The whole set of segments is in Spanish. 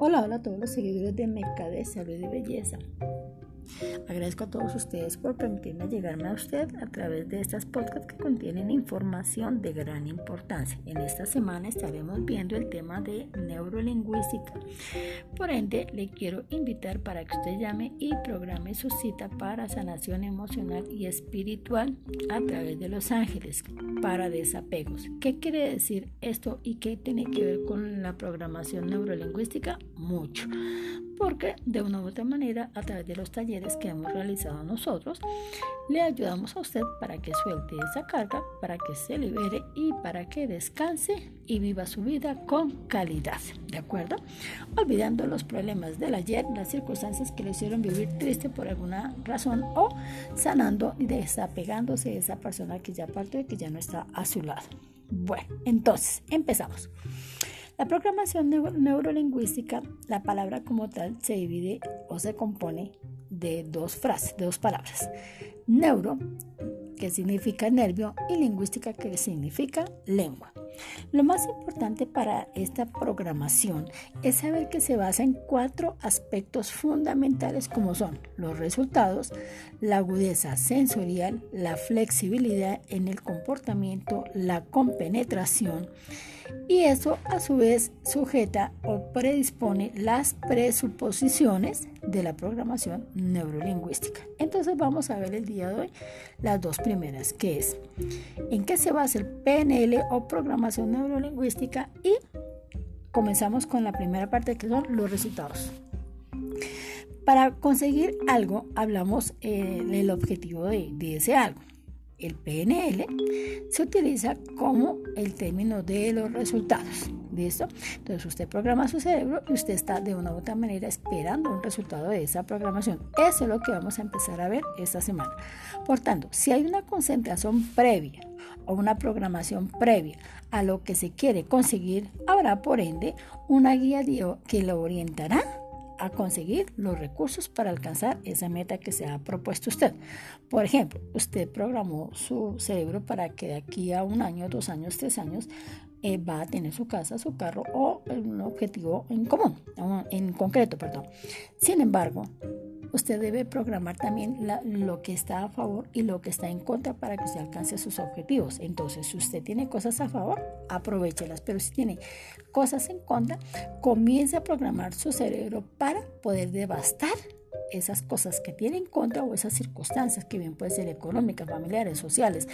Hola, hola a todos los seguidores de Meca de Salud y Belleza. Agradezco a todos ustedes por permitirme llegarme a usted a través de estas podcasts que contienen información de gran importancia. En esta semana estaremos viendo el tema de neurolingüística. Por ende, le quiero invitar para que usted llame y programe su cita para sanación emocional y espiritual a través de los ángeles para desapegos. ¿Qué quiere decir esto y qué tiene que ver con la programación neurolingüística? Mucho porque de una u otra manera a través de los talleres que hemos realizado nosotros le ayudamos a usted para que suelte esa carga, para que se libere y para que descanse y viva su vida con calidad, ¿de acuerdo? Olvidando los problemas del ayer, las circunstancias que le hicieron vivir triste por alguna razón o sanando y desapegándose de esa persona que ya partió y que ya no está a su lado. Bueno, entonces, empezamos. La programación neurolingüística, la palabra como tal, se divide o se compone de dos frases, de dos palabras. Neuro, que significa nervio, y lingüística, que significa lengua. Lo más importante para esta programación es saber que se basa en cuatro aspectos fundamentales como son los resultados, la agudeza sensorial, la flexibilidad en el comportamiento, la compenetración, y eso a su vez sujeta o predispone las presuposiciones de la programación neurolingüística. Entonces vamos a ver el día de hoy las dos primeras, que es en qué se basa el PNL o programación neurolingüística y comenzamos con la primera parte que son los resultados. Para conseguir algo hablamos del objetivo de, de ese algo el PNL, se utiliza como el término de los resultados. Entonces usted programa su cerebro y usted está de una u otra manera esperando un resultado de esa programación. Eso es lo que vamos a empezar a ver esta semana. Por tanto, si hay una concentración previa o una programación previa a lo que se quiere conseguir, habrá por ende una guía que lo orientará a conseguir los recursos para alcanzar esa meta que se ha propuesto usted. Por ejemplo, usted programó su cerebro para que de aquí a un año, dos años, tres años eh, va a tener su casa, su carro o un objetivo en común, en concreto, perdón. Sin embargo, usted debe programar también lo que está a favor y lo que está en contra para que se alcance sus objetivos. Entonces, si usted tiene cosas a favor, aprovechelas, pero si tiene cosas en contra, comience a programar su cerebro para poder devastar esas cosas que tiene en contra o esas circunstancias que bien pueden ser económicas, familiares, sociales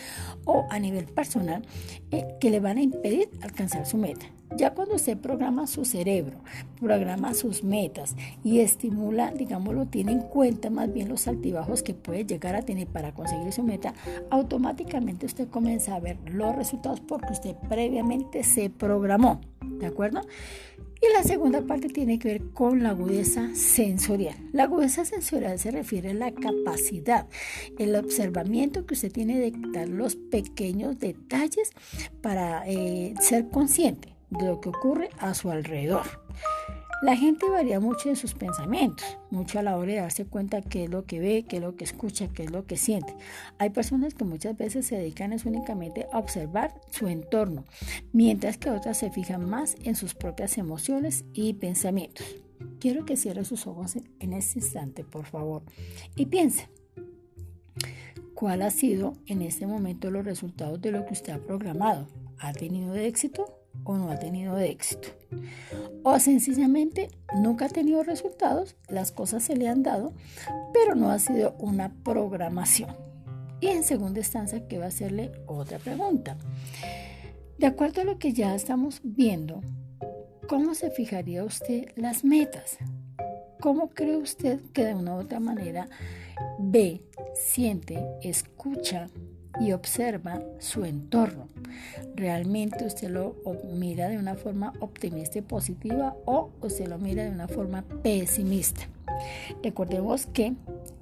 o a nivel personal eh, que le van a impedir alcanzar su meta. Ya cuando usted programa su cerebro, programa sus metas y estimula, digámoslo, tiene en cuenta más bien los altibajos que puede llegar a tener para conseguir su meta, automáticamente usted comienza a ver los resultados porque usted previamente se programó. ¿De acuerdo? Y la segunda parte tiene que ver con la agudeza sensorial. La agudeza sensorial se refiere a la capacidad, el observamiento que usted tiene de dar los pequeños detalles para eh, ser consciente de lo que ocurre a su alrededor. La gente varía mucho en sus pensamientos, mucho a la hora de darse cuenta qué es lo que ve, qué es lo que escucha, qué es lo que siente. Hay personas que muchas veces se dedican únicamente a observar su entorno, mientras que otras se fijan más en sus propias emociones y pensamientos. Quiero que cierre sus ojos en este instante, por favor, y piense. ¿Cuál ha sido en este momento los resultados de lo que usted ha programado? ¿Ha tenido éxito o no ha tenido éxito? o sencillamente nunca ha tenido resultados, las cosas se le han dado, pero no ha sido una programación. Y en segunda instancia, que va a hacerle otra pregunta. De acuerdo a lo que ya estamos viendo, ¿cómo se fijaría usted las metas? ¿Cómo cree usted que de una u otra manera ve, siente, escucha y observa su entorno. ¿Realmente usted lo mira de una forma optimista y positiva o usted lo mira de una forma pesimista? Recordemos que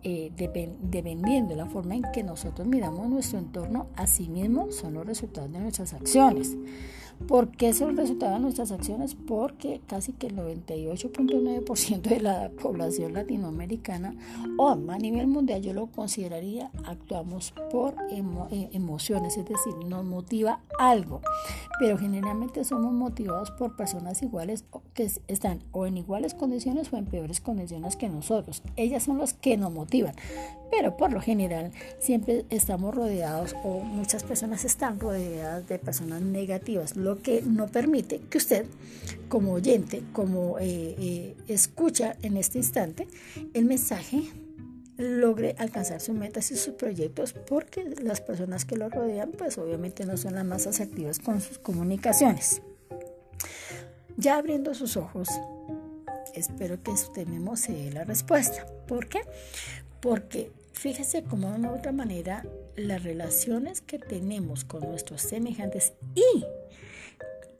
eh, dependiendo de la forma en que nosotros miramos nuestro entorno, así mismo son los resultados de nuestras acciones. ¿Por qué son resultados de nuestras acciones? Porque casi que el 98.9% de la población latinoamericana o a nivel mundial yo lo consideraría actuamos por eh, emociones, es decir, nos motiva algo, pero generalmente somos motivados por personas iguales que están o en iguales condiciones o en peores condiciones que nosotros. Ellas son las que nos motivan, pero por lo general siempre estamos rodeados o muchas personas están rodeadas de personas negativas, que no permite que usted como oyente, como eh, eh, escucha en este instante el mensaje logre alcanzar sus metas y sus proyectos porque las personas que lo rodean pues obviamente no son las más asertivas con sus comunicaciones. Ya abriendo sus ojos, espero que usted mismo se dé la respuesta. ¿Por qué? Porque Fíjese cómo de una u otra manera las relaciones que tenemos con nuestros semejantes y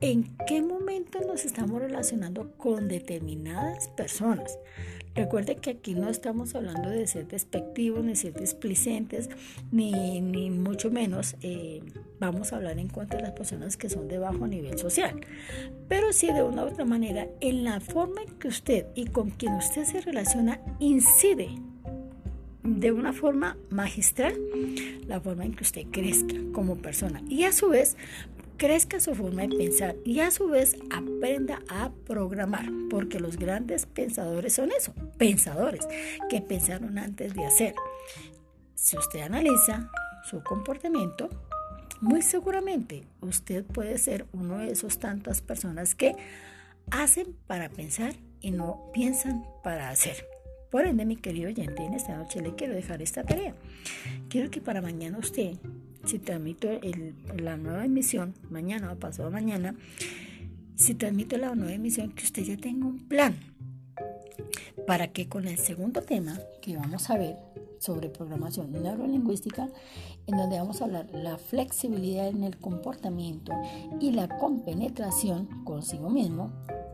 en qué momento nos estamos relacionando con determinadas personas. Recuerde que aquí no estamos hablando de ser despectivos, ni ser displicentes, ni, ni mucho menos eh, vamos a hablar en contra de las personas que son de bajo nivel social. Pero sí de una u otra manera, en la forma en que usted y con quien usted se relaciona incide de una forma magistral la forma en que usted crezca como persona y a su vez crezca su forma de pensar y a su vez aprenda a programar, porque los grandes pensadores son eso, pensadores que pensaron antes de hacer. Si usted analiza su comportamiento, muy seguramente usted puede ser uno de esos tantas personas que hacen para pensar y no piensan para hacer. Por ende, mi querido oyente, en esta noche le quiero dejar esta tarea. Quiero que para mañana usted, si transmito la nueva emisión, mañana o pasado mañana, si transmito la nueva emisión, que usted ya tenga un plan. Para que con el segundo tema que vamos a ver sobre programación neurolingüística, en donde vamos a hablar la flexibilidad en el comportamiento y la compenetración consigo mismo,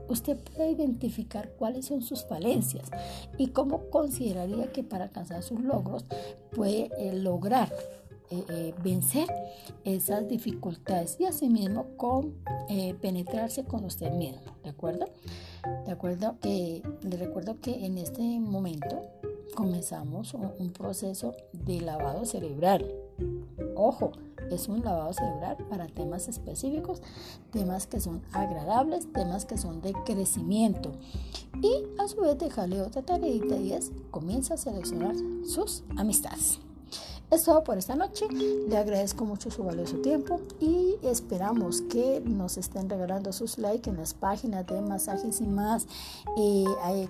usted puede identificar cuáles son sus falencias y cómo consideraría que para alcanzar sus logros puede eh, lograr eh, eh, vencer esas dificultades y asimismo con penetrarse con usted mismo, ¿de acuerdo? De acuerdo le recuerdo que en este momento comenzamos un proceso de lavado cerebral. Ojo, es un lavado cerebral para temas específicos, temas que son agradables, temas que son de crecimiento. Y a su vez dejarle otra tarea y es comienza a seleccionar sus amistades. Es todo por esta noche. Le agradezco mucho su valioso tiempo y esperamos que nos estén regalando sus likes en las páginas de masajes y más. Eh,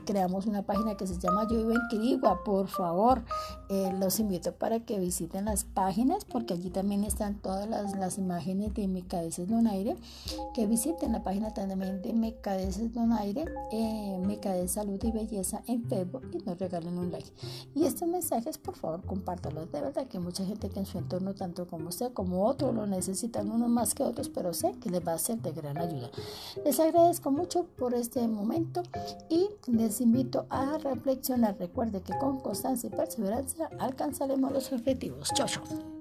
creamos una página que se llama Yo vivo en Quirigua. Por favor, eh, los invito para que visiten las páginas porque allí también están todas las, las imágenes de Mecadeces Donaire. Que visiten la página también de Mecadeces Donaire, eh, Mecadez Salud y Belleza en Facebook y nos regalen un like. Y estos mensajes, por favor, compártalos. De verdad que mucha gente que en su entorno, tanto como usted como otro, lo necesitan uno más que otros, pero sé que les va a ser de gran ayuda. Les agradezco mucho por este momento y les invito a reflexionar. Recuerde que con constancia y perseverancia alcanzaremos los objetivos. Chau, chau.